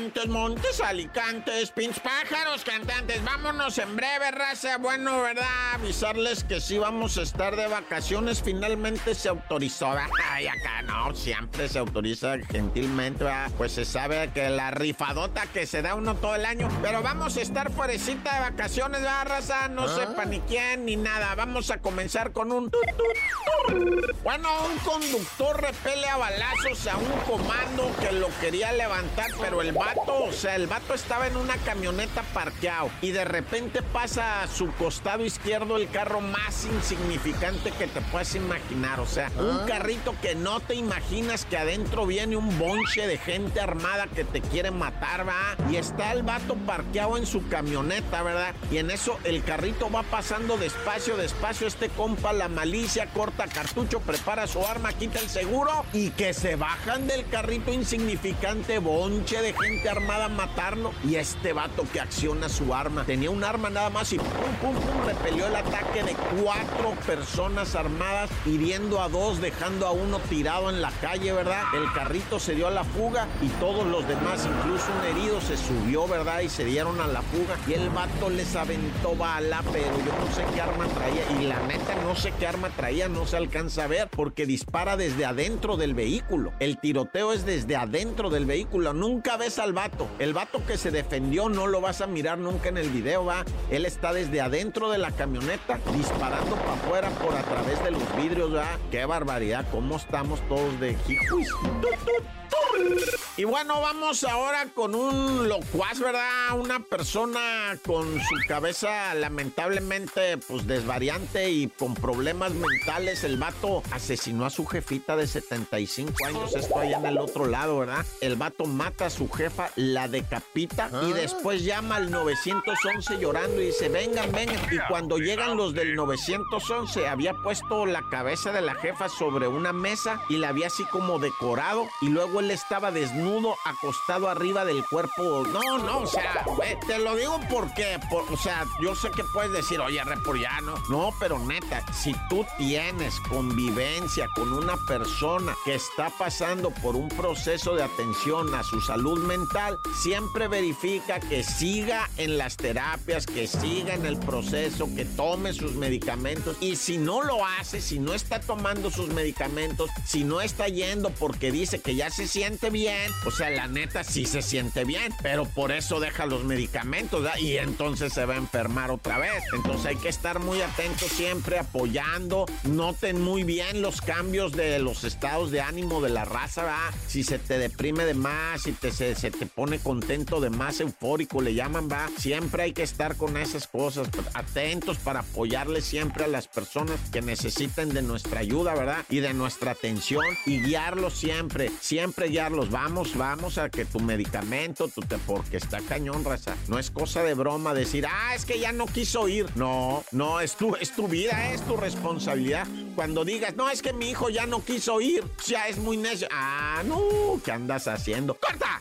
Montes, Montes, Alicantes, Pins, Pájaros, cantantes. Vámonos en breve, raza. Bueno, ¿verdad? Avisarles que sí vamos a estar de vacaciones. Finalmente se autorizó. Ay, acá no, siempre se autoriza gentilmente, ¿verdad? Pues se sabe que la rifadota que se da uno todo el año. Pero vamos a estar fuerecita de vacaciones, ¿verdad, raza? No ¿Ah? sepa ni quién ni nada. Vamos a comenzar con un... Bueno, un conductor repele a balazos a un comando que lo quería levantar, pero el vato, o sea, el vato estaba en una camioneta parqueado y de repente pasa a su costado izquierdo el carro más insignificante que te puedas imaginar. O sea, un ah. carrito que no te imaginas que adentro viene un bonche de gente armada que te quiere matar, va. Y está el vato parqueado en su camioneta, ¿verdad? Y en eso el carrito va pasando despacio, despacio. Este compa, la malicia, corta cartucho, prepara su arma, quita el seguro y que se bajan del carrito insignificante bonche de gente armada a matarlo. Y este vato que acciona su arma, tenía un arma nada más y pum, pum, pum, repelió el ataque de cuatro personas armadas, hiriendo a dos, dejando a uno tirado en la calle, ¿verdad? El carrito se dio a la fuga y todos los demás, incluso un herido, se subió, ¿verdad? Y se dieron a la fuga. Y el vato les aventó bala, pero yo no sé qué arma traía. Y la neta, no sé qué arma traía, no se alcanza a ver, porque dispara desde adentro del vehículo. El tiroteo es desde adentro del vehículo. Nunca ves al vato. El vato que se defendió no lo vas a mirar nunca en el video, va. Él está desde adentro de la camioneta disparando para afuera por a través de los vidrios, va. Qué barbaridad, cómo estamos todos de jijuis. Y bueno, vamos ahora con un locuaz, ¿verdad? Una persona con su cabeza lamentablemente pues desvariante y con problemas mentales. El vato asesinó a su jefita de 75 años. Esto allá en el otro lado, ¿verdad? El vato mata a su jefa, la decapita y ah. después llama al 911 llorando y dice, vengan, vengan. Y cuando llegan los del 911, había puesto la cabeza de la jefa sobre una mesa y la había así como decorado y luego él estaba desnudo, acostado arriba del cuerpo. No, no, o sea, te lo digo porque, o sea, yo sé que puedes decir, oye, repuriano. No, pero neta, si tú tienes convivencia con una persona que está pasando por un proceso de atención a su salud mental, siempre verifica que siga en las terapias, que siga en el proceso, que tome sus medicamentos. Y si no lo hace, si no está tomando sus medicamentos, si no está yendo porque dice que ya se siente bien, o sea, la neta sí se siente bien, pero por eso deja los medicamentos y entonces se va a enfermar otra vez. Entonces hay que estar muy atentos siempre, apoyando. Noten muy bien los cambios de los estados de ánimo de la raza, ¿verdad? Si se te deprime de más, si te, se, te pone contento de más, eufórico, le llaman, va. Siempre hay que estar con esas cosas, atentos para apoyarle siempre a las personas que necesiten de nuestra ayuda, ¿verdad? Y de nuestra atención y guiarlos siempre, siempre guiarlos. Vamos, a que tu medicamento, tu te, porque está cañón, raza. No es cosa de broma decir, ah, es que ya no quiso ir. No, no, es tu, es tu vida, es tu responsabilidad. Cuando digas, no, es que mi hijo ya no quiso ir, ya es muy necio. Ah, no, ¿qué andas haciendo? ¡Corta!